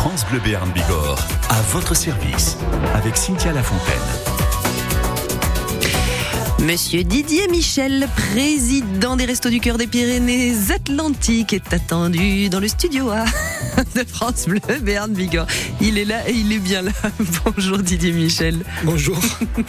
France Bleu Béarn Bigorre, à votre service, avec Cynthia Lafontaine. Monsieur Didier Michel, président des Restos du Cœur des Pyrénées-Atlantiques, est attendu dans le studio A de France Bleu Béarn Bigorre. Il est là et il est bien là. Bonjour Didier Michel. Bonjour.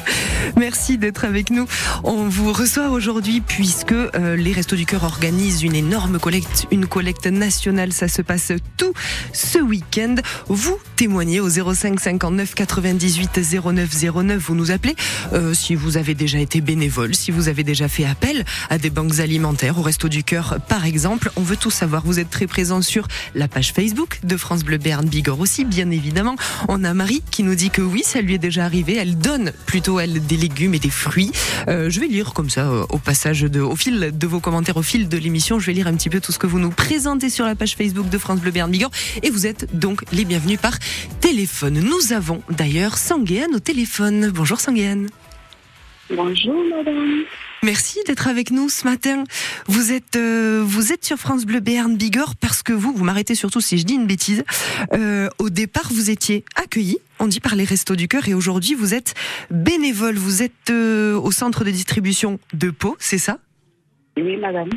Merci d'être avec nous. On vous reçoit aujourd'hui puisque euh, les Restos du Cœur organisent une énorme collecte, une collecte nationale. Ça se passe tout ce week-end. Vous témoignez au 05 59 98 09 09. Vous nous appelez euh, si vous avez déjà été bénévole si vous avez déjà fait appel à des banques alimentaires, au Resto du Cœur par exemple. On veut tout savoir. Vous êtes très présent sur la page Facebook de France Bleu Béarn Bigorre aussi, bien évidemment. On a Marie qui nous dit que oui, ça lui est déjà arrivé. Elle donne plutôt elle des légumes et des fruits. Euh, je vais lire comme ça euh, au passage de, au fil de vos commentaires, au fil de l'émission. Je vais lire un petit peu tout ce que vous nous présentez sur la page Facebook de France Bleu Béarn Bigorre. Et vous êtes donc les bienvenus par téléphone. Nous avons d'ailleurs Sanguéane au téléphone. Bonjour Sanguéane. Bonjour madame. Merci d'être avec nous ce matin. Vous êtes euh, vous êtes sur France Bleu Béarn Bigorre parce que vous vous m'arrêtez surtout si je dis une bêtise. Euh, au départ vous étiez accueilli, on dit par les Restos du Cœur et aujourd'hui vous êtes bénévole. Vous êtes euh, au centre de distribution de Pau, c'est ça? Oui madame.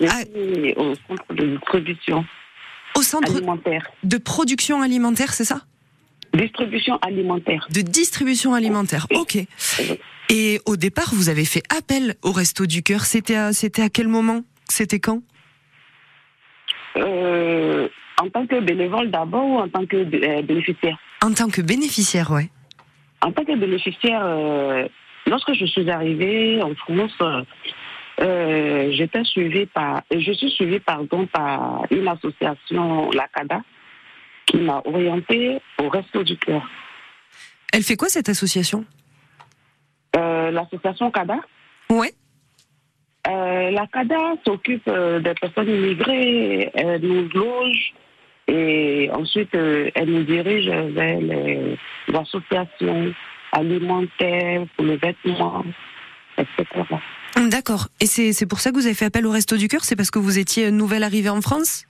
Je Ah. suis au centre de distribution Au centre alimentaire. de production alimentaire, c'est ça? Distribution alimentaire. De distribution alimentaire. OK. Et au départ vous avez fait appel au Resto du Cœur. C'était à, c'était à quel moment? C'était quand? Euh, en tant que bénévole d'abord ou en tant que euh, bénéficiaire? En tant que bénéficiaire, ouais. En tant que bénéficiaire, euh, lorsque je suis arrivée en France, j'étais suivie par, je suis suivie pardon par une association, la CADA, qui m'a orientée au Resto du Cœur. Elle fait quoi cette association? L'association CADA, Ouais. Euh, la CADA s'occupe euh, des personnes immigrées, elle nous loge et ensuite euh, elle nous dirige vers les associations alimentaires pour les vêtements, etc. D'accord. Et c'est c'est pour ça que vous avez fait appel au Resto du Cœur? C'est parce que vous étiez nouvelle arrivée en France?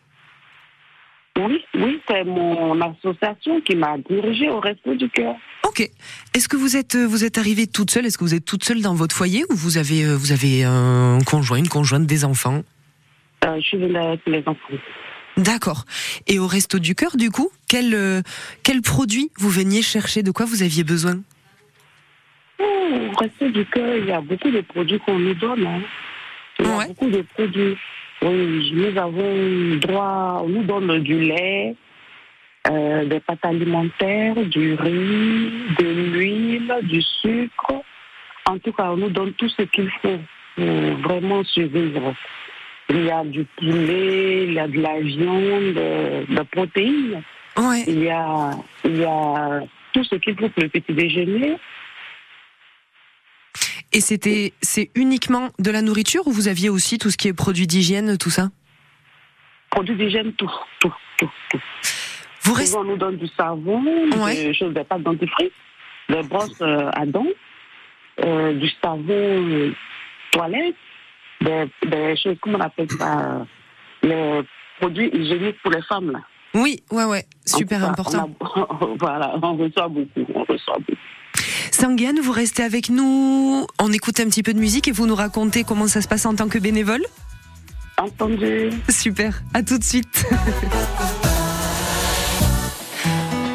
Oui, oui, c'est mon association qui m'a dirigée au Resto du Cœur. Ok. Est-ce que vous êtes euh, vous êtes arrivée toute seule? Est-ce que vous êtes toute seule dans votre foyer ou vous avez euh, vous avez un conjoint, une conjointe, des enfants? Euh, je suis venue avec les enfants. D'accord. Et au Resto du Cœur, du coup, quel euh, quel produit vous veniez chercher? De quoi vous aviez besoin? Au Resto du Cœur, il y a beaucoup de produits qu'on nous donne. hein. Il y a Ouais. beaucoup de produits. Oui, nous avons droit, on nous donne du lait, euh, des pâtes alimentaires, du riz, de l'huile, du sucre. En tout cas, on nous donne tout ce qu'il faut pour vraiment survivre. Il y a du poulet, il y a de la viande, de la protéines. Ouais. Il y a, il y a tout ce qu'il faut pour le petit déjeuner. Et c'était c'est uniquement de la nourriture ou vous aviez aussi tout ce qui est produits d'hygiène, tout ça? Produits d'hygiène, tout, tout, tout, tout. Vous restez Souvent, on nous donne du savon, Ouais. des choses, des pâtes dentifrice, des brosses euh, à dents, euh, du savon euh, toilette, des, des choses, comment on appelle ça, les produits hygiéniques pour les femmes, là. Oui, ouais, ouais, super important. on a- voilà, on reçoit beaucoup, on reçoit beaucoup. Sanguiane, vous restez avec nous. On écoute un petit peu de musique et vous nous racontez comment ça se passe en tant que bénévole. Entendu Super, à tout de suite.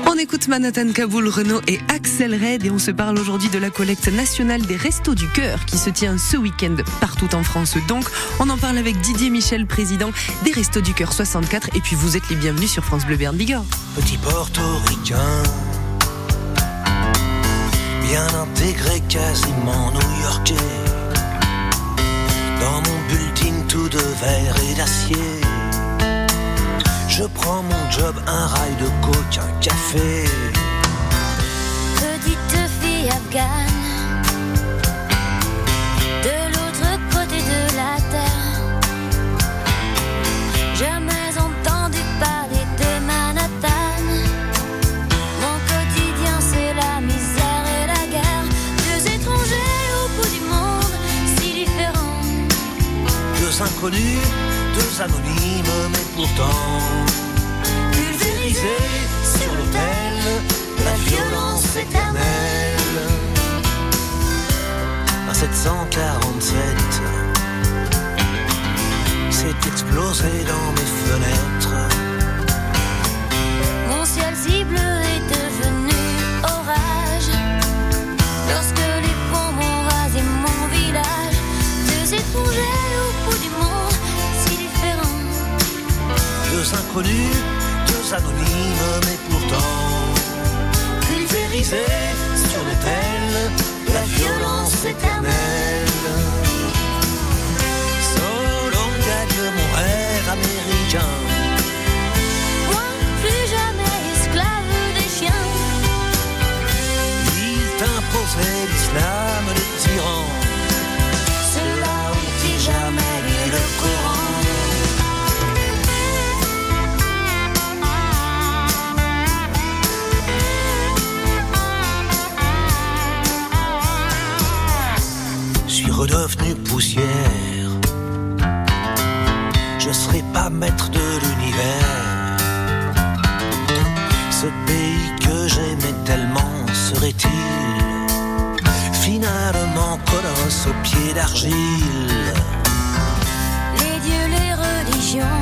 On écoute Manhattan Kaboul, Renault et Axel Red et on se parle aujourd'hui de la collecte nationale des Restos du Cœur qui se tient ce week-end partout en France. Donc, on en parle avec Didier Michel, président des Restos du Cœur 64 et puis vous êtes les bienvenus sur France Bleu Berne Bigorre. petit portoricain, bien intégré, quasiment new-yorkais. Dans mon bulletin tout de verre et d'acier, je prends mon job, un rail de coke, un café. Petite fille afghane, deux anonymes, mais pourtant pulvérisés, sur l'autel, la violence éternelle. À 747, c'est explosé dans mes fenêtres. Inconnus, deux anonymes, mais pourtant pulvérisés sur l'autel, la violence éternelle. Solon gagne mon rêve américain. Moi, plus jamais esclave des chiens. Il t'imposait l'islam des tyrans. Redevenu poussière. Je serai pas maître de l'univers. Ce pays que j'aimais tellement serait-il finalement colosse aux pieds d'argile? Les dieux, les religions,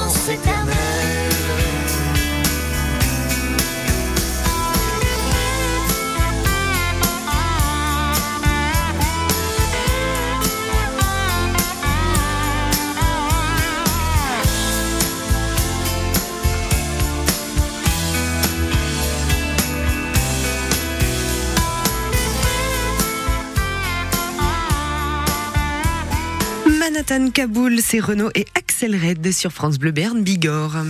Manhattan Kaboul, c'est Renault et Axel Red sur France Bleu Berne Bigorre.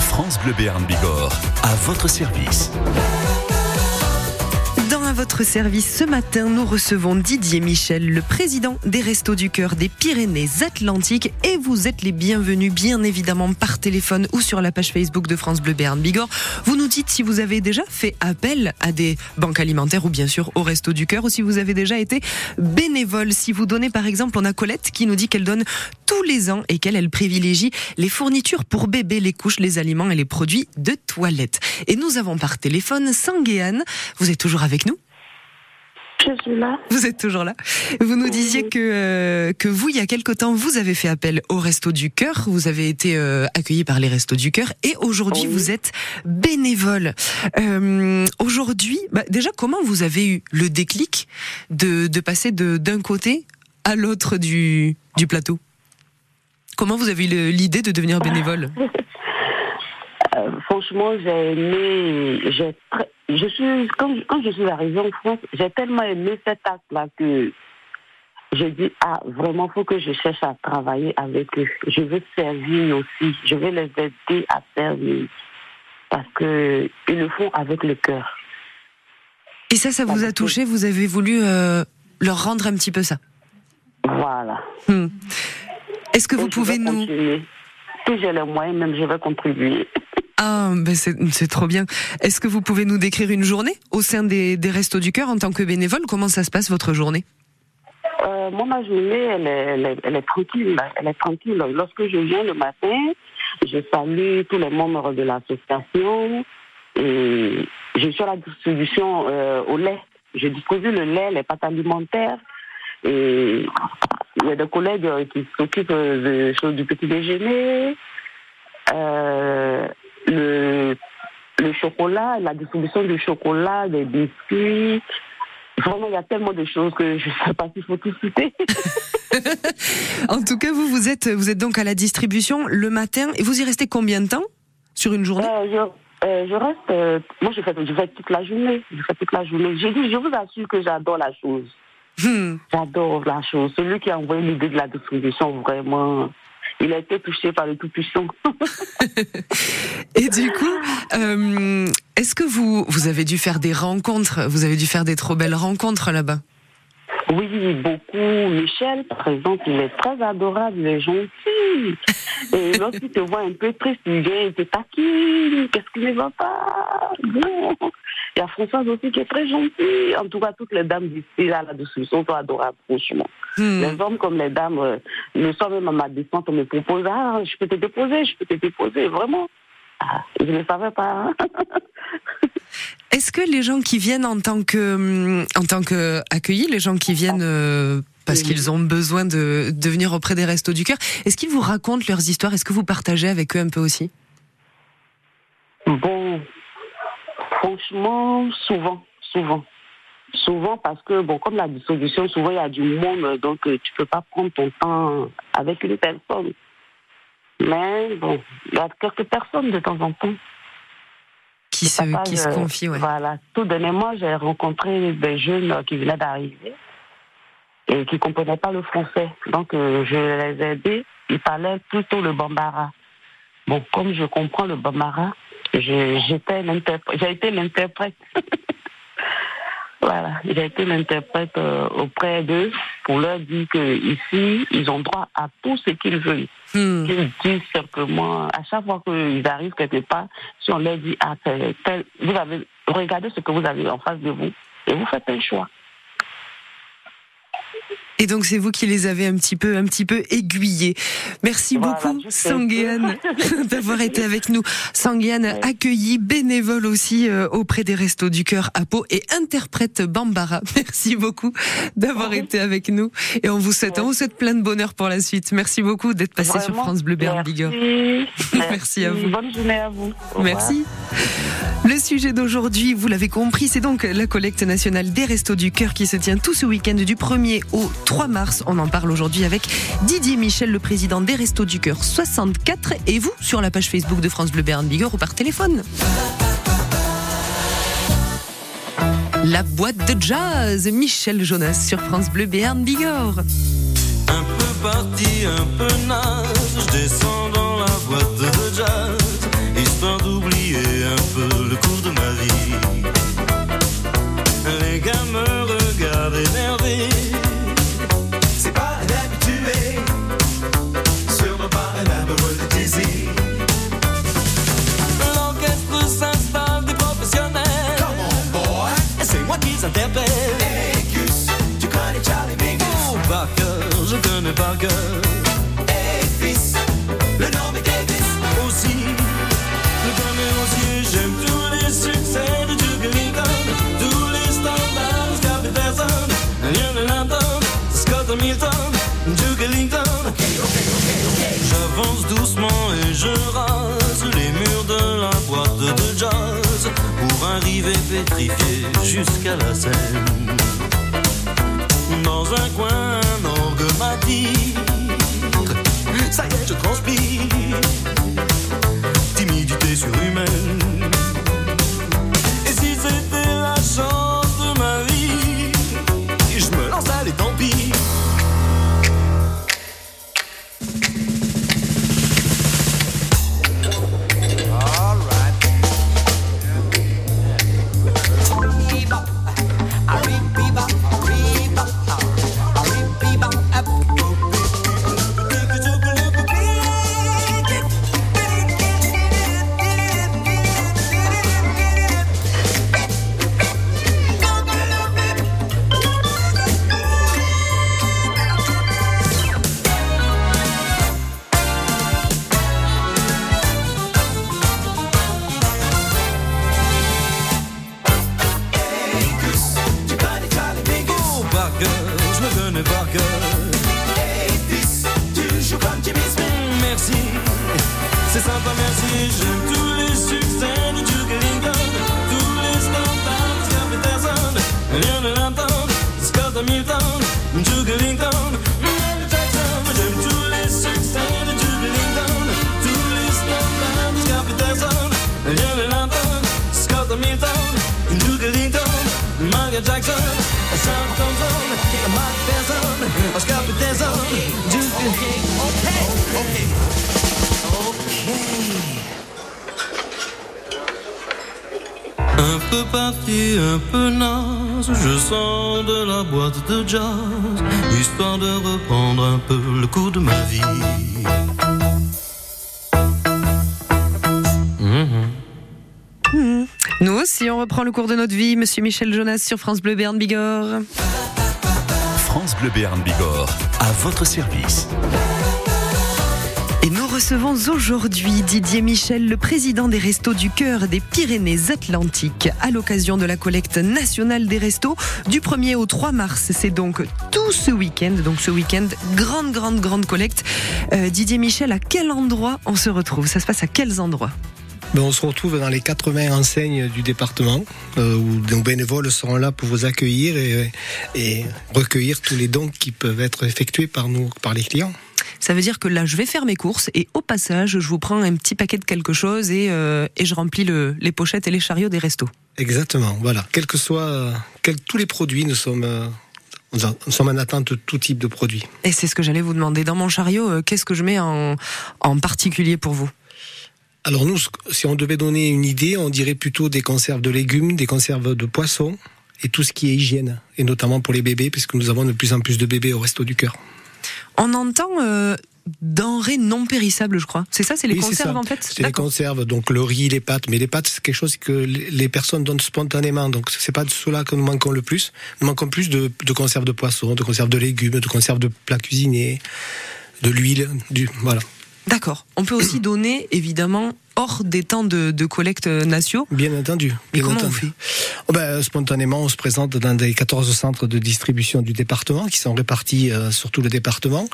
France Bleu Béarn Bigorre, à votre service. Votre service ce matin, nous recevons Didier Michel, le président des Restos du Cœur des Pyrénées-Atlantiques. Et vous êtes les bienvenus, bien évidemment, par téléphone ou sur la page Facebook de France Bleu Béarn Bigorre. Vous nous dites si vous avez déjà fait appel à des banques alimentaires ou bien sûr au Restos du Cœur ou si vous avez déjà été bénévole. Si vous donnez, par exemple, on a Colette qui nous dit qu'elle donne tous les ans et qu'elle elle privilégie les fournitures pour bébés, les couches, les aliments et les produits de toilette. Et nous avons par téléphone Sanguéane. Vous êtes toujours avec nous? Je suis là. Vous êtes toujours là. Vous nous disiez que euh, que vous, il y a quelque temps, vous avez fait appel au Resto du Cœur. Vous avez été euh, accueilli par les Restos du Cœur et aujourd'hui, Oui. vous êtes bénévole. Euh, aujourd'hui, bah, déjà, comment vous avez eu le déclic de, de passer de d'un côté à l'autre du du plateau? Comment vous avez eu l'idée de devenir bénévole? Euh, franchement, j'ai aimé. J'ai je suis quand, quand je suis arrivée en France, j'ai tellement aimé cet acte-là que j'ai dit ah vraiment faut que je cherche à travailler avec eux. Je veux servir aussi. Je veux les aider à servir parce que ils le font avec le cœur. Et ça, ça vous a touché? Vous avez voulu euh, leur rendre un petit peu ça? Voilà. Hmm. Est-ce que vous Et je pouvez vais nous continuer. Si j'ai les moyens, même je vais contribuer. Ah, ben c'est trop bien. Est-ce que vous pouvez nous décrire une journée au sein des, Restos du Cœur en tant que bénévole? Comment ça se passe votre journée? Euh, moi, ma journée, elle est, elle, est, tranquille. Elle est tranquille. Lorsque je viens le matin, je salue tous les membres de l'association et je suis à la distribution euh, au lait. Je distribue le lait, les pâtes alimentaires et il y a des collègues qui s'occupent euh, de choses du petit déjeuner, le, le chocolat, la distribution du chocolat, des biscuits. Vraiment, il y a tellement de choses que je ne sais pas s'il faut tout citer. En tout cas, vous vous êtes vous êtes donc à la distribution le matin et vous y restez combien de temps sur une journée? Euh, Euh, je reste. euh, moi, je fais, je fais toute la journée. Je fais toute la journée. J'ai dit, je vous assure que j'adore la chose. Hmm. J'adore la chose. Celui qui a envoyé l'idée de la distribution, vraiment, il a été touché par le Tout-Puissant. Et du coup, euh, est-ce que vous, vous avez dû faire des rencontres Vous avez dû faire des trop belles rencontres là-bas? Oui, beaucoup. Michel, par exemple, il est très adorable, il est gentil. Et lorsqu'il te voit un peu triste, il vient, il te taquine. Qu'est-ce qui ne va pas? Bon. Il y a Françoise aussi qui est très gentille. En tout cas, toutes les dames d'ici, là, là-dessus, sont adorables, franchement. Hmm. Les hommes comme les dames, euh, le soir même à ma descente, on me propose, ah, je peux te déposer, je peux te déposer, vraiment. Ah, je ne savais pas. hein. Est-ce que les gens qui viennent en tant que hum, en tant que accueillis, les gens qui viennent euh, parce Oui. qu'ils ont besoin de, de venir auprès des restos du cœur, est-ce qu'ils vous racontent leurs histoires? Est-ce que vous partagez avec eux un peu aussi? Bon, franchement, souvent, souvent. Souvent parce que, bon, comme la dissolution, souvent il y a du monde, donc euh, tu peux pas prendre ton temps avec une personne. Mais bon, il y a quelques personnes de temps en temps. qui se Papa, qui se je- confient ouais. Voilà. Tout dernièrement, j'ai rencontré des jeunes euh, qui venaient d'arriver et qui ne comprenaient pas le français. Donc, euh, je les ai aidés. Ils parlaient plutôt le bambara. Bon, comme je comprends le bambara, je- j'étais l'interprète. J'ai été l'interprète. voilà, j'ai été l'interprète euh, auprès d'eux pour leur dire que ici, ils ont droit à tout ce qu'ils veulent. Hmm. Ils disent simplement, à chaque fois qu'ils arrivent quelque part, si on leur dit, ah, tel- tel- vous avez, regardez ce que vous avez en face de vous et vous faites un choix. Et donc c'est vous qui les avez un petit peu un petit peu aiguillés. Merci Voilà, beaucoup. Sanguiane d'avoir été avec nous. Sanguiane accueillie, bénévole aussi euh, auprès des Restos du Cœur à Pau et interprète Bambara. Merci beaucoup d'avoir été avec nous et on vous souhaite on vous souhaite plein de bonheur pour la suite. Merci beaucoup d'être passé sur France Bleu Berne Bigorre. Merci. Merci à vous. Bonne journée à vous. Merci. Le sujet d'aujourd'hui, vous l'avez compris, c'est donc la collecte nationale des Restos du Cœur qui se tient tout ce week-end du 1er au 3 mars. On en parle aujourd'hui avec Didier Michel, le président des Restos du Cœur 64, et vous sur la page Facebook de France Bleu Berne Bigorre ou par téléphone. La boîte de jazz, Michel Jonas sur France Bleu Béarn Bigorre. Un peu parti, un peu naze, je descends dans la boîte de jazz, histoire d'oublier un peu cœur. Hey, fils, le nom est Davis. Aussi, aussi, j'aime tous les succès de Duke Ellington, tous les standards, Scott Peterson, Lionel Hampton, Scott Hamilton, Duke Ellington. J'avance doucement et je rase les murs de la boîte de jazz pour arriver pétrifié jusqu'à la scène. Dans un coin, dit Ça y est, je transpire. De jazz, histoire de reprendre un peu le cours de ma vie. Nous aussi, on reprend le cours de notre vie. Monsieur Michel Jonas sur France Bleu Berne Bigorre. France Bleu Béarn Bigorre, à votre service. Recevons aujourd'hui Didier Michel, le président des Restos du Cœur des Pyrénées-Atlantiques, à l'occasion de la collecte nationale des restos du 1er au 3 mars. C'est donc tout ce week-end. Donc ce week-end, grande, grande, grande collecte. Euh, Didier Michel, à quel endroit on se retrouve? Ça se passe à quels endroits? Ben, on se retrouve dans les 80 enseignes du département euh, où nos bénévoles seront là pour vous accueillir et recueillir tous les dons qui peuvent être effectués par nous, par les clients. Ça veut dire que là, je vais faire mes courses et au passage, je vous prends un petit paquet de quelque chose et, euh, et je remplis le- les pochettes et les chariots des restos. Exactement, voilà. Quels que soient euh, quels- tous les produits, nous sommes, euh, nous en- nous sommes en attente de tout type de produits. Et c'est ce que j'allais vous demander. Dans mon chariot, qu'est-ce que je mets en, en particulier pour vous? Alors nous, si on devait donner une idée, on dirait plutôt des conserves de légumes, des conserves de poissons et tout ce qui est hygiène, et notamment pour les bébés, puisque nous avons de plus en plus de bébés au resto du cœur. On entend euh, denrées non périssables, je crois. C'est ça, c'est les Oui, conserves en fait C'est les conserves, donc le riz, les pâtes. Mais les pâtes, c'est quelque chose que les les personnes donnent spontanément. Donc c'est pas de cela que nous manquons le plus. Nous manquons plus de, de conserves de poissons, de conserves de légumes, de conserves de plats cuisinés, de l'huile, du voilà. D'accord. On peut aussi donner, évidemment, hors des temps de, de collecte nationaux. Bien entendu. Mais comment on fait? Oh ben, Spontanément, on se présente dans des 14 centres de distribution du département qui sont répartis euh, sur tout le département.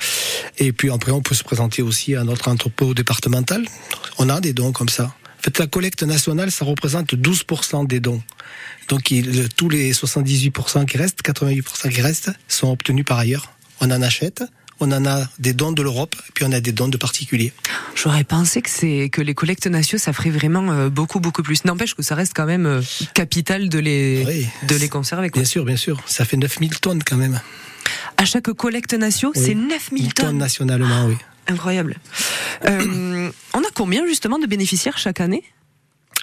Et puis après, on peut se présenter aussi à notre entrepôt départemental. On a des dons comme ça. En fait, la collecte nationale, ça représente 12% des dons. Donc, il- tous les 78% qui restent, 88% qui restent, sont obtenus par ailleurs. On en achète. On en a des dons de l'Europe, puis on a des dons de particuliers. J'aurais pensé que c'est que les collectes nationaux, ça ferait vraiment euh, beaucoup, beaucoup plus. N'empêche que ça reste quand même euh, capital de les, Oui. de les conserver. quoi. Bien sûr, bien sûr. Ça fait 9000 tonnes quand même. À chaque collecte nationaux, Oui. c'est 9000 1000 tonnes tonnes. nationalement, oui. Incroyable. Euh, on a combien justement de bénéficiaires chaque année?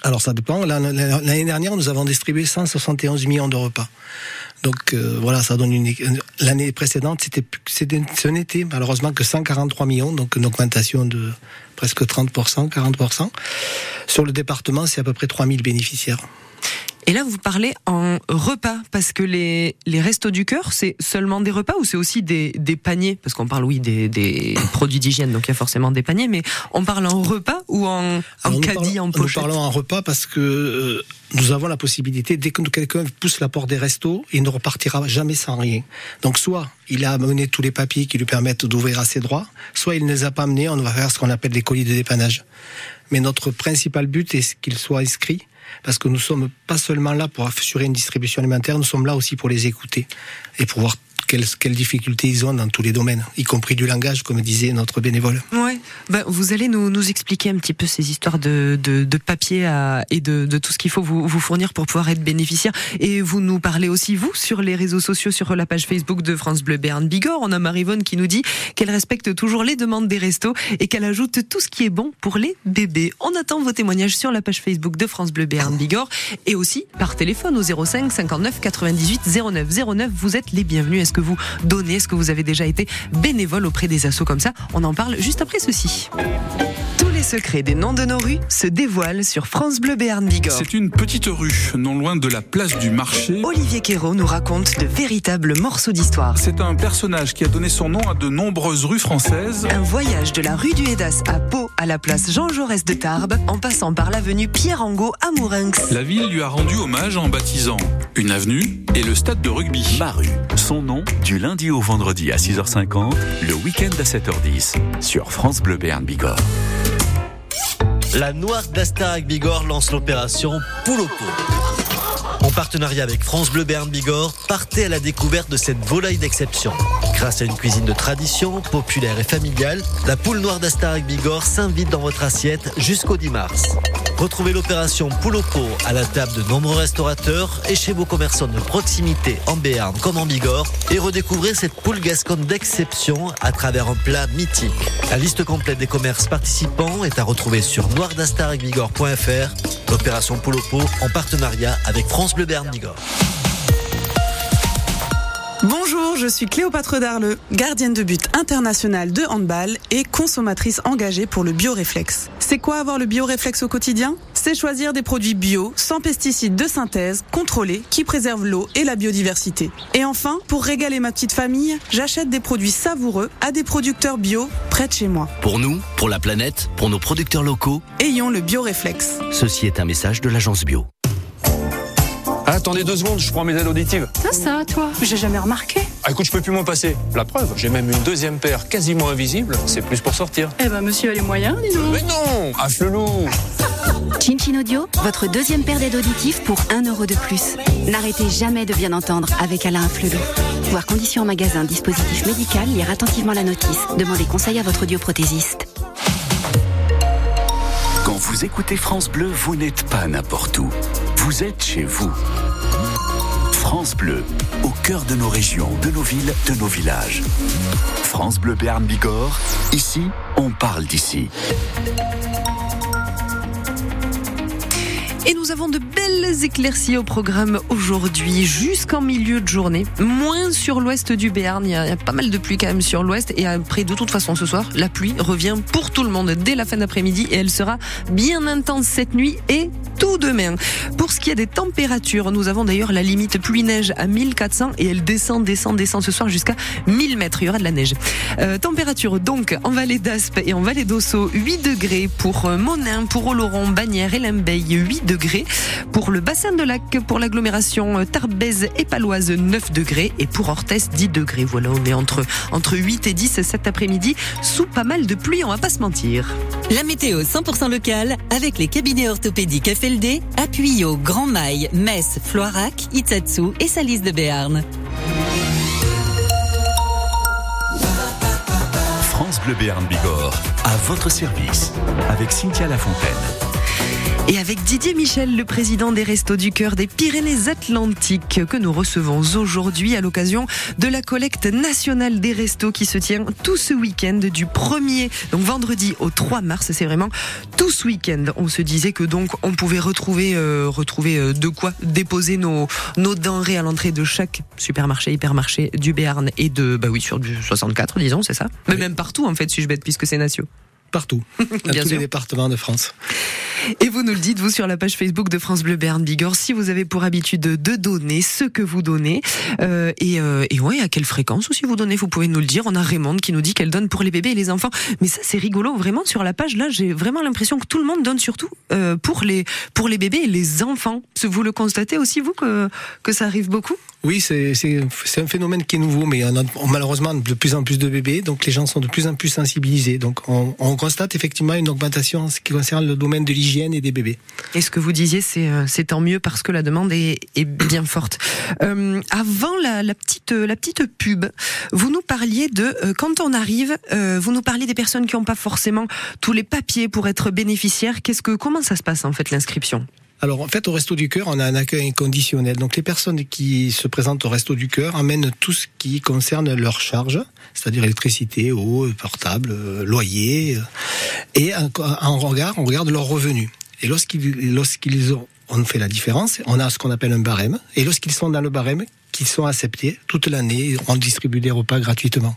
Alors ça dépend. L'an- L'année dernière, nous avons distribué 171 millions de repas. Donc euh, voilà, ça donne une. L'année précédente, c'était- ce n'était malheureusement que 143 millions, donc une augmentation de presque 30%, 40%. Sur le département, c'est à peu près 3000 bénéficiaires. Et là, vous parlez en repas, parce que les, les restos du cœur, c'est seulement des repas ou c'est aussi des, des paniers? Parce qu'on parle, oui, des, des produits d'hygiène, donc il y a forcément des paniers, mais on parle en repas ou en, en nous caddie, en Nous pochette? parlons en repas parce que euh, nous avons la possibilité, dès que quelqu'un pousse la porte des restos, il ne repartira jamais sans rien. Donc soit il a amené tous les papiers qui lui permettent d'ouvrir à ses droits, soit il ne les a pas amenés, on va faire ce qu'on appelle les colis de dépannage. Mais notre principal but est qu'il soit inscrit, parce que nous sommes pas seulement là pour assurer une distribution alimentaire, nous sommes là aussi pour les écouter et pour voir quelles, difficultés ils ont dans tous les domaines, y compris du langage, comme disait notre bénévole. Ouais. Ben, vous allez nous, expliquer un petit peu ces histoires de, papier à- et de, tout ce qu'il faut vous, vous fournir pour pouvoir être bénéficiaire. Et vous nous parlez aussi, vous, sur les réseaux sociaux, sur la page Facebook de France Bleu Béarn Bigorre. On a Marivonne qui nous dit qu'elle respecte toujours les demandes des restos et qu'elle ajoute tout ce qui est bon pour les bébés. On attend vos témoignages sur la page Facebook de France Bleu Béarn Bigorre et aussi par téléphone au 05 59 98 09 09. Vous êtes les bienvenus. Que vous donnez Est-ce que vous avez déjà été bénévole auprès des assos comme ça On en parle juste après ceci. Tous les secrets des noms de nos rues se dévoilent sur France Bleu Béarn Bigorre. C'est une petite rue, non loin de la place du marché. Olivier Quérault nous raconte de véritables morceaux d'histoire. C'est un personnage qui a donné son nom à de nombreuses rues françaises. Un voyage de la rue du Hédas à Pau à la place Jean Jaurès de Tarbes, en passant par l'avenue Pierre Angot à Mourinx. La ville lui a rendu hommage en baptisant une avenue et le stade de rugby. Maru, son nom, du lundi au vendredi à 6h50, le week-end à 7h10, sur France Bleu Béarn Bigorre. La Noire d'Astarac Bigorre lance l'opération. En partenariat avec France Bleu Béarn Bigorre, partez à la découverte de cette volaille d'exception. Grâce à une cuisine de tradition, populaire et familiale, la poule noire d'Astarac Bigorre s'invite dans votre assiette jusqu'au 10 mars. Retrouvez l'opération Poule au pot à la table de nombreux restaurateurs et chez vos commerçants de proximité en Béarn comme en Bigorre et redécouvrez cette poule gasconne d'exception à travers un plat mythique. La liste complète des commerces participants est à retrouver sur noirdastarecbigorre.fr. L'opération Poule au pot en partenariat avec France Bleu Bigorre. Bonjour, je suis Cléopâtre Darleux, gardienne de but internationale de handball et consommatrice engagée pour le bioréflexe. C'est quoi avoir le bioréflexe au quotidien? C'est choisir des produits bio, sans pesticides de synthèse, contrôlés, qui préservent l'eau et la biodiversité. Et enfin, pour régaler ma petite famille, j'achète des produits savoureux à des producteurs bio près de chez moi. Pour nous, pour la planète, pour nos producteurs locaux, Ayons le bioréflexe. ceci est un message de l'agence Bio. Attendez deux secondes, je prends mes aides auditives. Ça, ça, toi J'ai jamais remarqué. Ah, écoute, je peux plus m'en passer. La preuve, j'ai même une deuxième paire quasiment invisible. C'est plus pour sortir. Eh ben, monsieur a les moyens, dis donc. Mais non Flelou Chin Audio, votre deuxième paire d'aides auditives pour 1 euro de plus. N'arrêtez jamais de bien entendre avec Alain Flelou. Voir conditions en magasin, dispositif médical, lire attentivement la notice. Demandez conseil à votre audioprothésiste. Quand vous écoutez France Bleu, vous n'êtes pas n'importe où. Vous êtes chez vous. France Bleu, au cœur de nos régions, de nos villes, de nos villages. France Bleu Béarn Bigorre, ici, on parle d'ici. Et nous avons de belles éclaircies au programme aujourd'hui, jusqu'en milieu de journée. Moins sur l'ouest du Béarn, il y, a, pas mal de pluie quand même sur l'ouest. Et après, de toute façon, ce soir, la pluie revient pour tout le monde dès la fin d'après-midi et elle sera bien intense cette nuit et tout demain. Pour ce qui est des températures, nous avons d'ailleurs la limite pluie-neige à 1400 et elle descend, descend, descend ce soir jusqu'à 1000 mètres. Il y aura de la neige. Euh, température donc en vallée d'Aspe et en vallée d'Ossau, 8 degrés pour euh, Monin, pour Oloron, Bagnères et Limbeil, 8 degrés. Pour le bassin de lac, pour l'agglomération Tarbèze et Paloise, 9 degrés. Et pour Orthès, 10 degrés. Voilà, on est entre, entre 8 et 10 cet après-midi, sous pas mal de pluie, on va pas se mentir. La météo 100% locale avec les cabinets orthopédiques FLD à Puyo, Grand Mail, Metz, Floirac, Itzatsu et Salis de Béarn. France Bleu Béarn Bigorre, à votre service, avec Cynthia Lafontaine. Et avec Didier Michel, le président des Restos du Cœur des Pyrénées-Atlantiques, que nous recevons aujourd'hui à l'occasion de la collecte nationale des restos qui se tient tout ce week-end du 1er, donc vendredi au 3 mars. C'est vraiment tout ce week-end. On se disait que donc on pouvait retrouver, euh, retrouver euh, de quoi déposer nos, nos denrées à l'entrée de chaque supermarché, hypermarché du Béarn et de, bah oui, sur du 64, disons, c'est ça? Mais même partout, en fait, si je bête, puisque c'est nation. Partout, dans Bien tous sûr. les départements de France. Et vous nous le dites, vous, sur la page Facebook de France Bleu Béarn Bigorre, si vous avez pour habitude de donner ce que vous donnez, euh, et, euh, et ouais, à quelle fréquence aussi vous donnez, vous pouvez nous le dire. On a Raymond qui nous dit qu'elle donne pour les bébés et les enfants. Mais ça, c'est rigolo, vraiment, sur la page, là, j'ai vraiment l'impression que tout le monde donne surtout euh, pour, les, pour les bébés et les enfants. Vous le constatez aussi, vous, que, que ça arrive beaucoup? Oui, c'est un phénomène qui est nouveau, mais on a malheureusement de plus en plus de bébés, donc les gens sont de plus en plus sensibilisés. Donc on, on constate effectivement une augmentation en ce qui concerne le domaine de l'hygiène et des bébés. Et ce que vous disiez, c'est euh, tant mieux parce que la demande est, bien forte. Euh, avant la, petite euh, la petite pub, vous nous parliez de quand on arrive, vous nous parliez des personnes qui n'ont pas forcément tous les papiers pour être bénéficiaires. Qu'est-ce que comment ça se passe en fait l'inscription? Alors en fait, au Resto du Cœur, on a un accueil inconditionnel. Donc les personnes qui se présentent au Resto du Cœur amènent tout ce qui concerne leurs charges, c'est-à-dire électricité, eau, portable, euh, loyer, euh, et en, regard, on regarde leurs revenus. Et lorsqu'ils lorsqu'ils ont on fait la différence, on a ce qu'on appelle un barème, et lorsqu'ils sont dans le barème, qu'ils sont acceptés toute l'année, on distribue des repas gratuitement.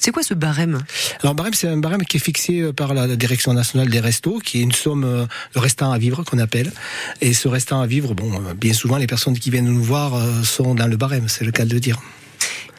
C'est quoi ce barème? Alors barème, c'est un barème qui est fixé euh, par la Direction nationale des restos, qui est une somme euh, de restant à vivre qu'on appelle. Et ce restant à vivre, bon, euh, bien souvent les personnes qui viennent nous voir sont dans le barème, c'est le cas de le dire.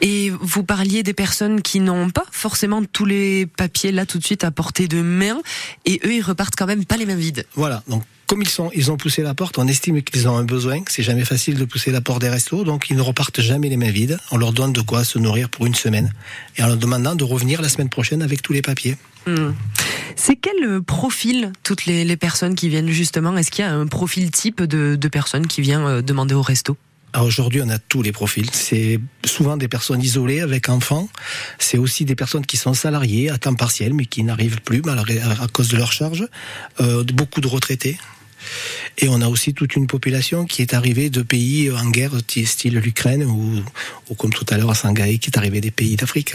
Et vous parliez des personnes qui n'ont pas forcément tous les papiers là tout de suite à portée de main, et eux ils repartent quand même pas les mains vides. Voilà. Donc comme ils sont, ils ont poussé la porte, on estime qu'ils ont un besoin. C'est jamais facile de pousser la porte des restos, donc ils ne repartent jamais les mains vides. On leur donne de quoi se nourrir pour une semaine, et en leur demandant de revenir la semaine prochaine avec tous les papiers. Hmm. C'est quel euh, profil toutes les, les personnes qui viennent justement? Est-ce qu'il y a un profil type de, de personnes qui vient euh, demander au resto? Alors aujourd'hui, on a tous les profils. C'est souvent des personnes isolées avec enfants. C'est aussi des personnes qui sont salariées à temps partiel, mais qui n'arrivent plus à cause de leur charge. Euh, beaucoup de retraités. Et on a aussi toute une population qui est arrivée de pays en guerre, style l'Ukraine ou, ou comme tout à l'heure à Sangaï, qui est arrivé des pays d'Afrique.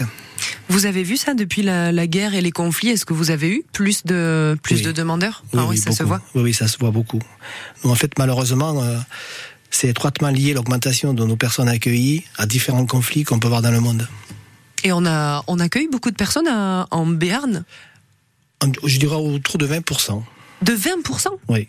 Vous avez vu ça depuis la, la guerre et les conflits? Est-ce que vous avez eu plus de plus Oui. de demandeurs? Oui, Ah oui, oui, ça se voit. Oui, ça se voit beaucoup. Nous, en fait, malheureusement, euh, c'est étroitement lié l'augmentation de nos personnes accueillies à différents conflits qu'on peut voir dans le monde. Et on a on accueille beaucoup de personnes à- en Béarn? Je dirais autour de 20%. de 20 Oui.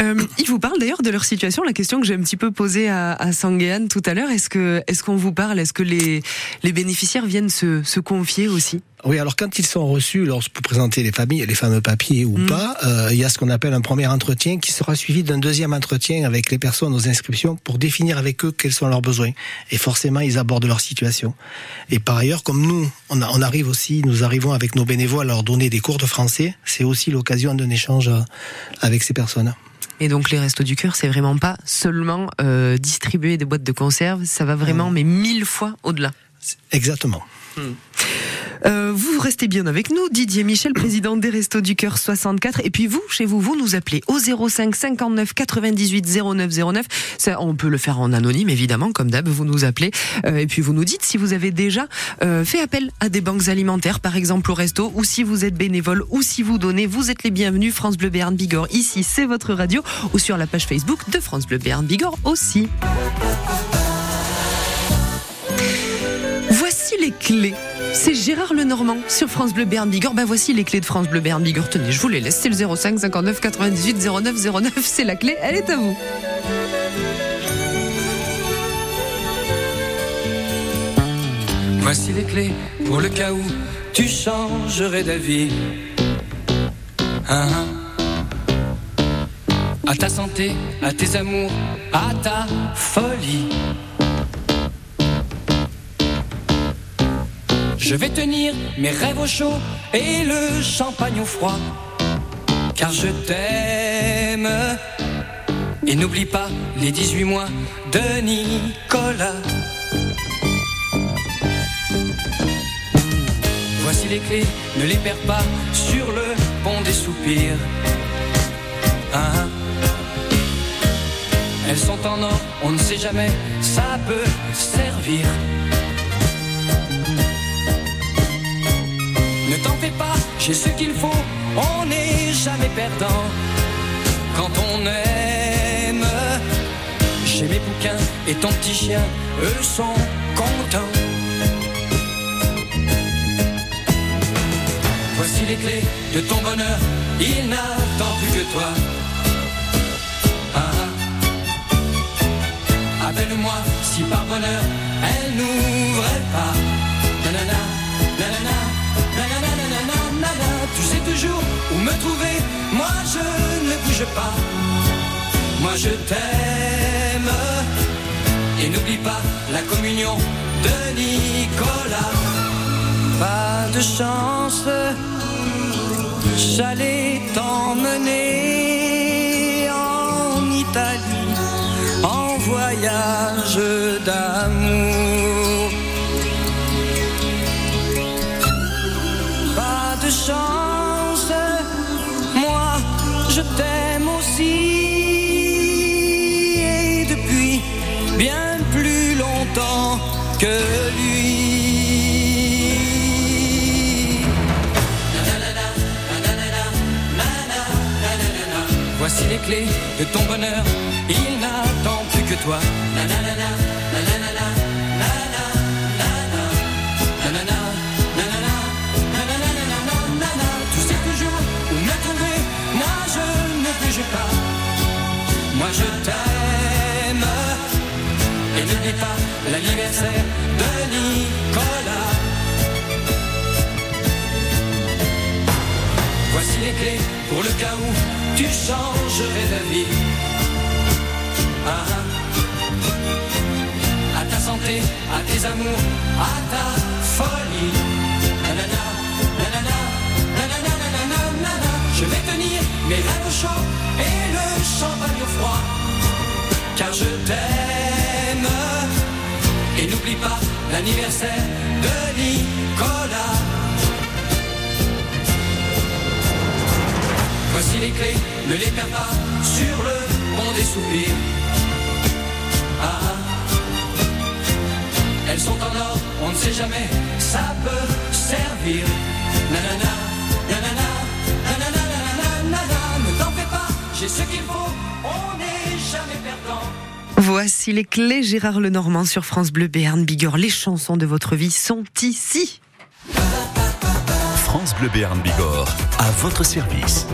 Euh, ils vous parlent d'ailleurs de leur situation. La question que j'ai un petit peu posée à, à tout à l'heure, est-ce que est-ce qu'on vous parle? Est-ce que les les bénéficiaires viennent se, se confier aussi? Oui, alors quand ils sont reçus, lorsque pour présenter les familles, les fameux papiers ou Mm. pas, euh, il y a ce qu'on appelle un premier entretien qui sera suivi d'un deuxième entretien avec les personnes aux inscriptions pour définir avec eux quels sont leurs besoins. Et forcément, ils abordent leur situation. Et par ailleurs, comme nous, on, a- on arrive aussi, nous arrivons avec nos bénévoles à leur donner des cours de français, c'est aussi l'occasion d'un échange euh, avec ces personnes. Et donc les restos du cœur, c'est vraiment pas seulement euh, distribuer des boîtes de conserve, ça va vraiment mais mille fois au-delà. Exactement. Euh, vous restez bien avec nous, Didier Michel, président des Restos du Cœur 64. Et puis vous, chez vous, vous nous appelez au 05 59 98 09 09. Ça, on peut le faire en anonyme, évidemment, comme d'hab. Vous nous appelez euh, et puis vous nous dites si vous avez déjà euh, fait appel à des banques alimentaires, par exemple au resto, ou si vous êtes bénévole, ou si vous donnez. Vous êtes les bienvenus. France Bleu Béarn Bigorre. Ici, c'est votre radio, ou sur la page Facebook de France Bleu Béarn Bigorre aussi. C'est Gérard Lenormand sur France Bleu Béarn Bigorre. Ben voici les clés de France Bleu Béarn Bigorre. Tenez, je vous les laisse. C'est le 05 59 98 09 09. C'est la clé. Elle est à vous. Voici les clés pour le cas où tu changerais d'avis. Hein, hein. À ta santé, à tes amours, à ta folie. Je vais tenir mes rêves au chaud et le champagne au froid. Car je t'aime. Et n'oublie pas les 18 mois de Nicolas. Voici les clés, ne les perds pas sur le pont des soupirs. Hein? Elles sont en or, on ne sait jamais, ça peut servir. T'en fais pas, j'ai ce qu'il faut, on n'est jamais perdant. Quand on aime, j'ai mes bouquins et ton petit chien, eux sont contents. Voici les clés de ton bonheur, il n'attend plus que toi. Ah. Appelle-moi si par bonheur elle n'ouvrait pas. Nanana. Tu sais toujours où me trouver, moi je ne bouge pas. Moi je t'aime. Et n'oublie pas la communion de Nicolas. Pas de chance, j'allais t'emmener en Italie en voyage d'amour. Pas de chance, clés de ton bonheur. Il n'attend plus que toi. Na na na na, na na na na, na na na na, na na na, na m'attendrai, moi je ne te bouge pas. Moi je t'aime et n'oublie pas l'anniversaire. Tu changerais. Ah, ah. À ta santé, à tes amours, à ta folie. Je vais tenir mes rêves au chaud et le champagne au froid. Car je t'aime. n'oublie pas l'anniversaire de Nicolas. Les clés, ne les perds pas sur le pont des soupirs. Ah, ah. Elles sont en or, on ne sait jamais, ça peut servir. Nanana, nanana, nanana, nanana. Ne t'en fais pas, j'ai ce qu'il faut, on n'est jamais perdant. Voici les clés Gérard Lenormand sur France Bleu Béarn Bigorre. Les chansons de votre vie sont ici. Bleu Béarn à votre service.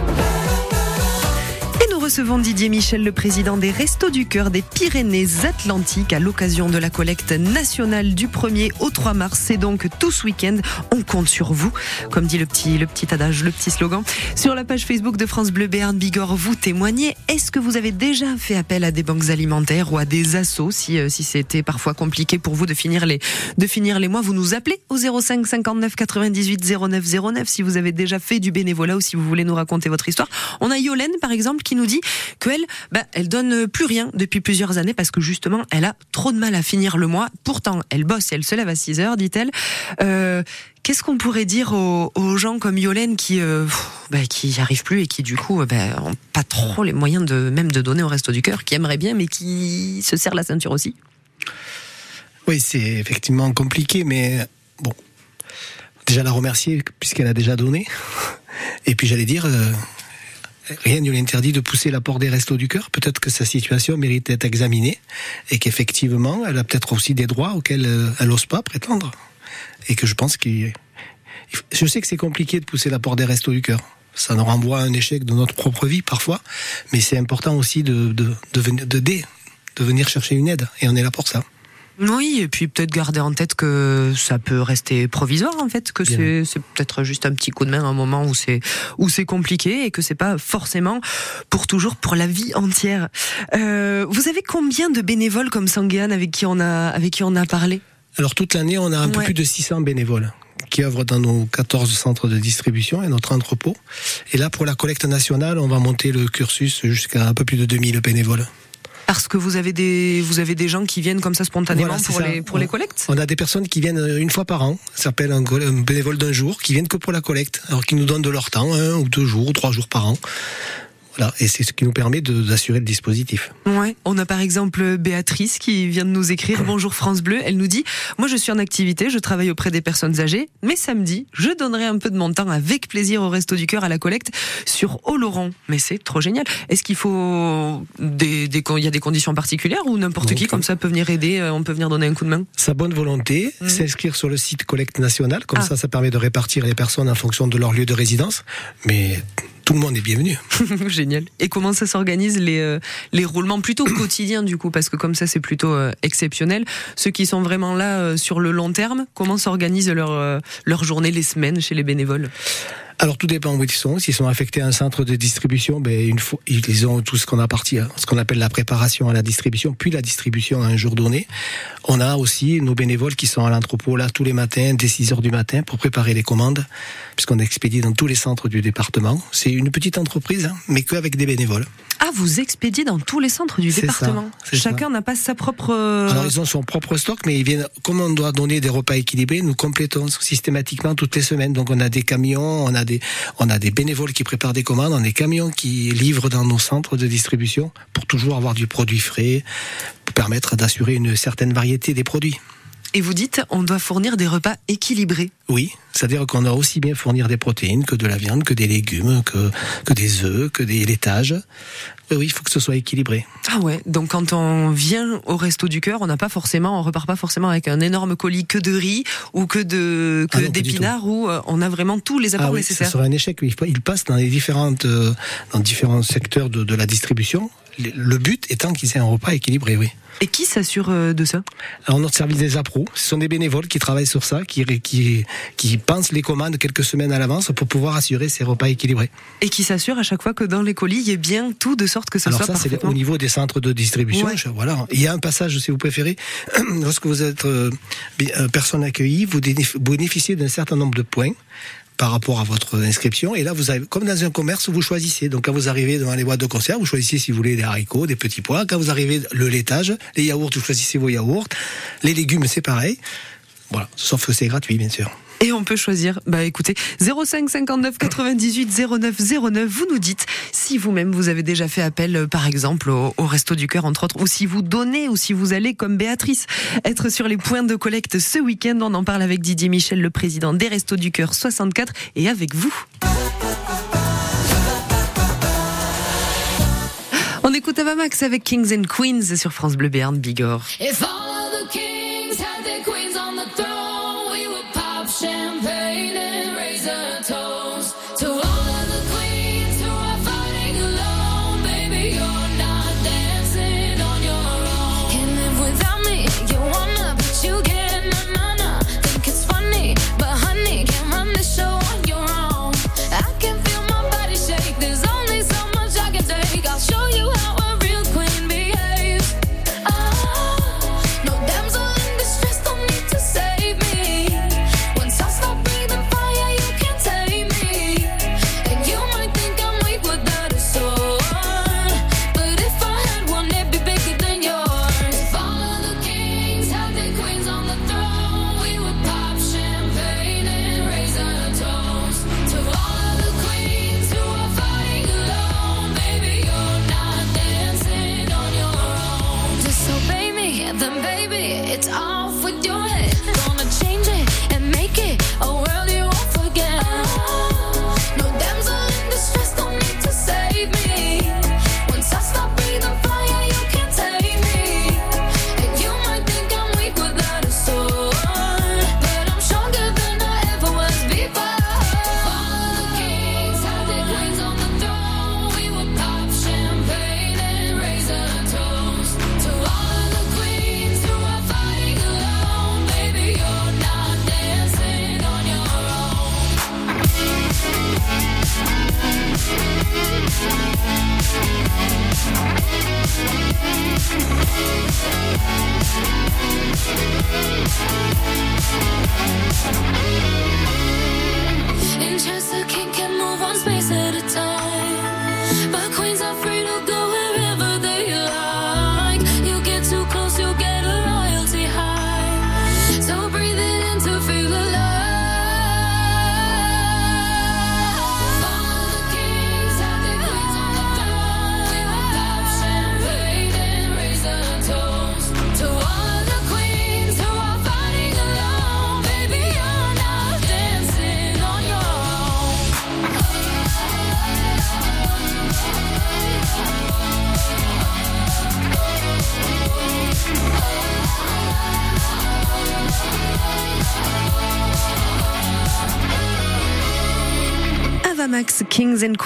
Recevons Didier Michel, le président des Restos du Cœur des Pyrénées-Atlantiques, à l'occasion de la collecte nationale du 1er au 3 mars. C'est donc tout ce week-end. On compte sur vous, comme dit le petit, le petit adage, le petit slogan. Sur la page Facebook de France Bleu Béarn Bigorre, vous témoignez. Est-ce que vous avez déjà fait appel à des banques alimentaires ou à des assos si, euh, si c'était parfois compliqué pour vous de finir les, de finir les mois? Vous nous appelez au 05 59 98 09 09 si vous avez déjà fait du bénévolat ou si vous voulez nous raconter votre histoire. On a Yolène, par exemple, qui nous dit qu'elle, bah, elle donne plus rien depuis plusieurs années parce que justement, elle a trop de mal à finir le mois. Pourtant, elle bosse et elle se lève à 6 heures, dit-elle. Euh, Qu'est-ce qu'on pourrait dire aux, gens comme Yolène qui, euh, bah, qui n'y arrivent plus et qui du coup euh, bah, ont pas trop les moyens de même de donner au resto du cœur, qui aimeraient bien mais qui se serrent la ceinture aussi? Oui, c'est effectivement compliqué, mais bon. Déjà la remercier puisqu'elle a déjà donné. Et puis j'allais dire, euh, rien ne lui interdit de pousser la porte des restos du cœur. Peut-être que sa situation mérite d'être examinée et qu'effectivement, elle a peut-être aussi des droits auxquels euh, elle n'ose pas prétendre. Et que je pense qu'il... Je sais que c'est compliqué de pousser la porte des restos du cœur. Ça nous renvoie à un échec de notre propre vie parfois, mais c'est important aussi de, de, de, de venir chercher une aide. Et on est là pour ça. Oui, et puis peut-être garder en tête que ça peut rester provisoire en fait, que c'est c'est peut-être juste un petit coup de main à un moment où c'est où c'est compliqué et que c'est pas forcément pour toujours pour la vie entière. Euh, vous avez combien de bénévoles comme Sanguéane avec qui on a avec qui on a parlé? Alors toute l'année, on a un peu plus de 600 bénévoles qui œuvrent dans nos 14 centres de distribution et notre entrepôt. Et là, pour la collecte nationale, on va monter le cursus jusqu'à un peu plus de 2000 bénévoles. Parce que vous avez des vous avez des gens qui viennent comme ça spontanément Voilà, pour ça. les pour les collectes? On a des personnes qui viennent euh, une fois par an, ça s'appelle un, un bénévole d'un jour, qui viennent que pour la collecte, alors qu'ils nous donnent de leur temps, un ou deux jours, ou trois jours par an. Voilà, et c'est ce qui nous permet d'assurer le dispositif. Ouais, on a par exemple Béatrice qui vient de nous écrire Bonjour France Bleu. Elle nous dit Moi je suis en activité, je travaille auprès des personnes âgées, mais samedi, je donnerai un peu de mon temps avec plaisir au Resto du Cœur à la collecte sur Oloron. Mais c'est trop génial. Est-ce qu'il faut des, il y a des conditions particulières ou n'importe qui comme ça peut venir aider, euh, on peut venir donner un coup de main? Sa bonne volonté, s'inscrire sur le site collecte nationale, comme Ah. ça, ça permet de répartir les personnes en fonction de leur lieu de résidence. Mais tout le monde est bienvenu. Génial. Et comment ça s'organise les euh, les roulements plutôt quotidiens du coup? Parce que comme ça c'est plutôt euh, exceptionnel. Ceux qui sont vraiment là euh, sur le long terme, comment s'organisent leur euh, leur journée, les semaines chez les bénévoles? Alors tout dépend où ils sont. S'ils sont affectés à un centre de distribution, ben une fois ils ont tout ce qu'on a parti, hein, ce qu'on appelle la préparation à la distribution, puis la distribution à un jour donné. On a aussi nos bénévoles qui sont à l'entrepôt là tous les matins, dès 6 heures du matin, pour préparer les commandes, puisqu'on expédie dans tous les centres du département. C'est une petite entreprise, hein, mais qu'avec des bénévoles. Ah, vous expédiez dans tous les centres du département. ça, Chacun n'a pas sa propre. euh, Alors ils ont son propre stock, mais ils viennent, comme on doit donner des repas équilibrés, nous complétons systématiquement toutes les semaines. Donc on a des camions, on a on a des bénévoles qui préparent des commandes, on a des camions qui livrent dans nos centres de distribution pour toujours avoir du produit frais, pour permettre d'assurer une certaine variété des produits. Et vous dites, on doit fournir des repas équilibrés. Oui, c'est-à-dire qu'on doit aussi bien fournir des protéines que de la viande, que des légumes, que, que des œufs, que des laitages. Oui, oui, il faut que ce soit équilibré. Ah ouais. Donc quand on vient au resto du cœur, on n'a pas forcément, on repart pas forcément avec un énorme colis que de riz ou que de que Ah d'épinards où euh, on a vraiment tous les apports Ah oui, nécessaires. ça serait un échec. Il passe dans les différentes, euh, dans différents secteurs de, de la distribution. Le- but étant qu'ils aient un repas équilibré, oui. Et qui s'assure euh, de ça? Alors notre service des appros, ce sont des bénévoles qui travaillent sur ça, qui, qui, qui pensent les commandes quelques semaines à l'avance pour pouvoir assurer ces repas équilibrés. Et qui s'assure à chaque fois que dans les colis, il y ait bien tout de sorte que ce Alors soit ça, c'est au niveau des centres de distribution. Ouais. je- voilà. Il y a un passage, si vous préférez, lorsque vous êtes euh, euh, personne accueillie, vous bénéficiez d'un certain nombre de points par rapport à votre inscription. Et là, vous avez, comme dans un commerce, vous choisissez. Donc, quand vous arrivez devant les boîtes de conserve, vous choisissez si vous voulez des haricots, des petits pois. Quand vous arrivez le laitage, les yaourts, vous choisissez vos yaourts. Les légumes, c'est pareil. Voilà, sauf que c'est gratuit, bien sûr. Et on peut choisir, bah écoutez, 05 59 98 09 09, vous nous dites si vous-même vous avez déjà fait appel, euh, par exemple, au, Resto du Cœur, entre autres, ou si vous donnez, ou si vous allez, comme Béatrice, être sur les points de collecte ce week-end. On en parle avec Didier Michel, le président des Restos du Cœur 64, et avec vous. On écoute Avamax avec Kings and Queens sur France Bleu Béarn Bigorre. Baby, it's off with your head. Gonna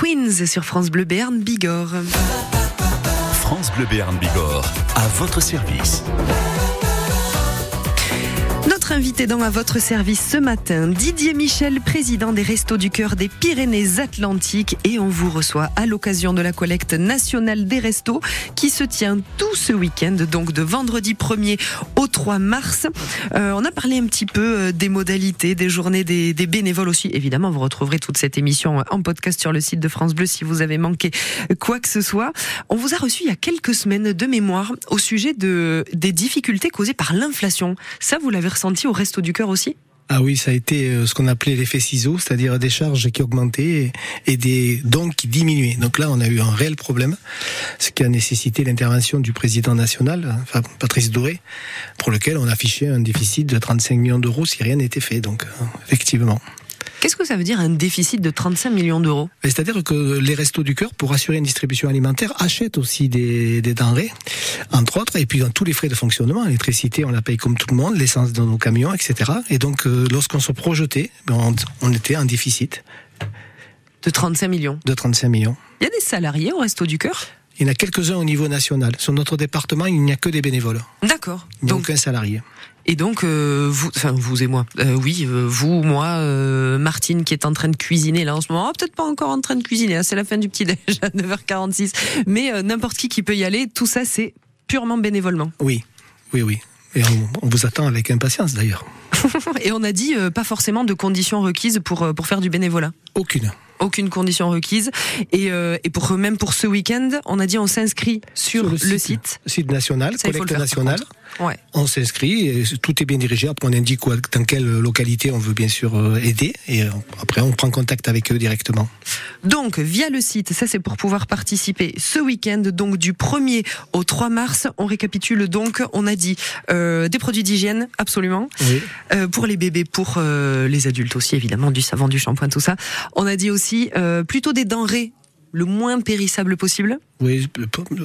Queens sur France Bleu Béarn Bigorre. France Bleu Béarn Bigorre, à votre service. Invité dans à votre service ce matin, Didier Michel, président des Restos du Cœur des Pyrénées-Atlantiques, et on vous reçoit à l'occasion de la collecte nationale des restos qui se tient tout ce week-end, donc de vendredi 1er au 3 mars. Euh, on a parlé un petit peu euh, des modalités, des journées des, des bénévoles aussi. Évidemment, vous retrouverez toute cette émission en podcast sur le site de France Bleu si vous avez manqué quoi que ce soit. On vous a reçu il y a quelques semaines de mémoire au sujet de des difficultés causées par l'inflation. Ça, vous l'avez ressenti au Resto du Cœur aussi? Ah oui, ça a été euh, ce qu'on appelait l'effet ciseau, c'est-à-dire des charges qui augmentaient et, des dons qui diminuaient. Donc là, on a eu un réel problème, ce qui a nécessité l'intervention du président national, Patrice Doré, pour lequel on affichait un déficit de 35 millions d'euros si rien n'était fait. Donc, euh, effectivement. Qu'est-ce que ça veut dire un déficit de 35 millions d'euros? C'est-à-dire que les restos du cœur, pour assurer une distribution alimentaire, achètent aussi des, des denrées, entre autres, et puis dans tous les frais de fonctionnement, l'électricité, on la paye comme tout le monde, l'essence dans nos camions, etc. Et donc, euh, lorsqu'on se projetait, ben, on, on était en déficit. De 35 millions? De 35 millions. Il y a des salariés au Resto du Cœur? Il y en a quelques-uns au niveau national. Sur notre département, il n'y a que des bénévoles. D'accord. Donc, aucun salarié. Et donc, euh, vous, enfin, vous et moi, euh, oui, euh, vous, moi, euh, Martine qui est en train de cuisiner là en ce moment, Ah, peut-être pas encore en train de cuisiner, hein, c'est la fin du petit déj à 9h46, mais euh, n'importe qui qui peut y aller, tout ça c'est purement bénévolement. Oui, oui, oui. Et on, on vous attend avec impatience d'ailleurs. Et on a dit euh, pas forcément de conditions requises pour, pour faire du bénévolat. Aucune. Aucune condition requise. Et, euh, et pour même pour ce week-end, on a dit on s'inscrit sur, le, site. Site national, le collecte nationale. Ouais. On s'inscrit, et tout est bien dirigé. Après, on indique où- dans quelle localité on veut bien sûr euh, aider. Et euh, après, on prend contact avec eux directement. Donc, via le site, ça c'est pour pouvoir participer ce week-end, donc du 1er au 3 mars. On récapitule donc, on a dit euh, des produits d'hygiène, absolument. Oui. Euh, pour les bébés, pour euh, les adultes aussi, évidemment, du savon, du shampoing, tout ça. On a dit aussi plutôt des denrées le moins périssables possible. Oui,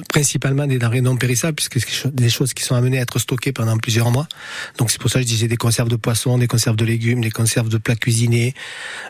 principalement des denrées non périssables, puisque c'est des choses qui sont amenées à être stockées pendant plusieurs mois. Donc c'est pour ça que je disais des conserves de poisson, des conserves de légumes, des conserves de plats cuisinés,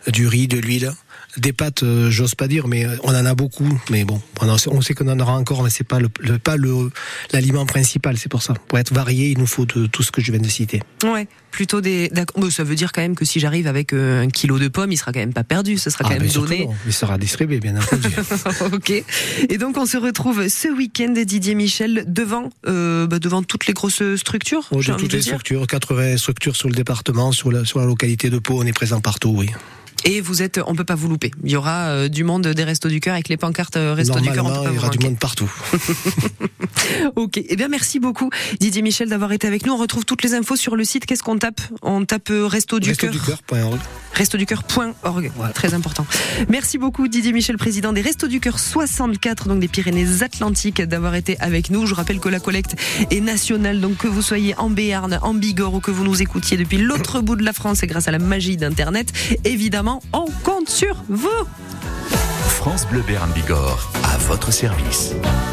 euh, du riz, de l'huile. Des pâtes, euh, j'ose pas dire, mais euh, on en a beaucoup. Mais bon, on, sait- on sait qu'on en aura encore, mais c'est pas le, le- pas le l'aliment principal. C'est pour ça. Pour être varié, il nous faut de, tout ce que je viens de citer. Ouais, plutôt des. Bon, ça veut dire quand même que si j'arrive avec euh, un kilo de pommes, il sera quand même pas perdu. Ce sera quand Ah, même ben, donné. Il sera distribué, bien entendu. ok. Et donc on se retrouve ce week-end, Didier Michel, devant, euh, bah, devant toutes les grosses structures. Oh, toutes les structures, 80 structures sur le département, sur la, sur la localité de Pau, on est présent partout, oui. Et vous êtes, on peut pas vous louper. Il y aura euh, du monde des Restos du Cœur avec les pancartes euh, Restos du Cœur. On peut Normalement, pas il y aura du monde partout. Ok. Eh bien, merci beaucoup, Didier Michel, d'avoir été avec nous. On retrouve toutes les infos sur le site. Qu'est-ce qu'on tape? On tape euh, Resto du Cœur. Restoducœur.org. Très important. Merci beaucoup, Didier Michel, président des Restos du Cœur 64, donc des Pyrénées-Atlantiques, d'avoir été avec nous. Je rappelle que la collecte est nationale, donc que vous soyez en Béarn, en Bigorre ou que vous nous écoutiez depuis l'autre bout de la France et grâce à la magie d'Internet, évidemment, on compte sur vous. France Bleu Béarn Bigorre, à votre service.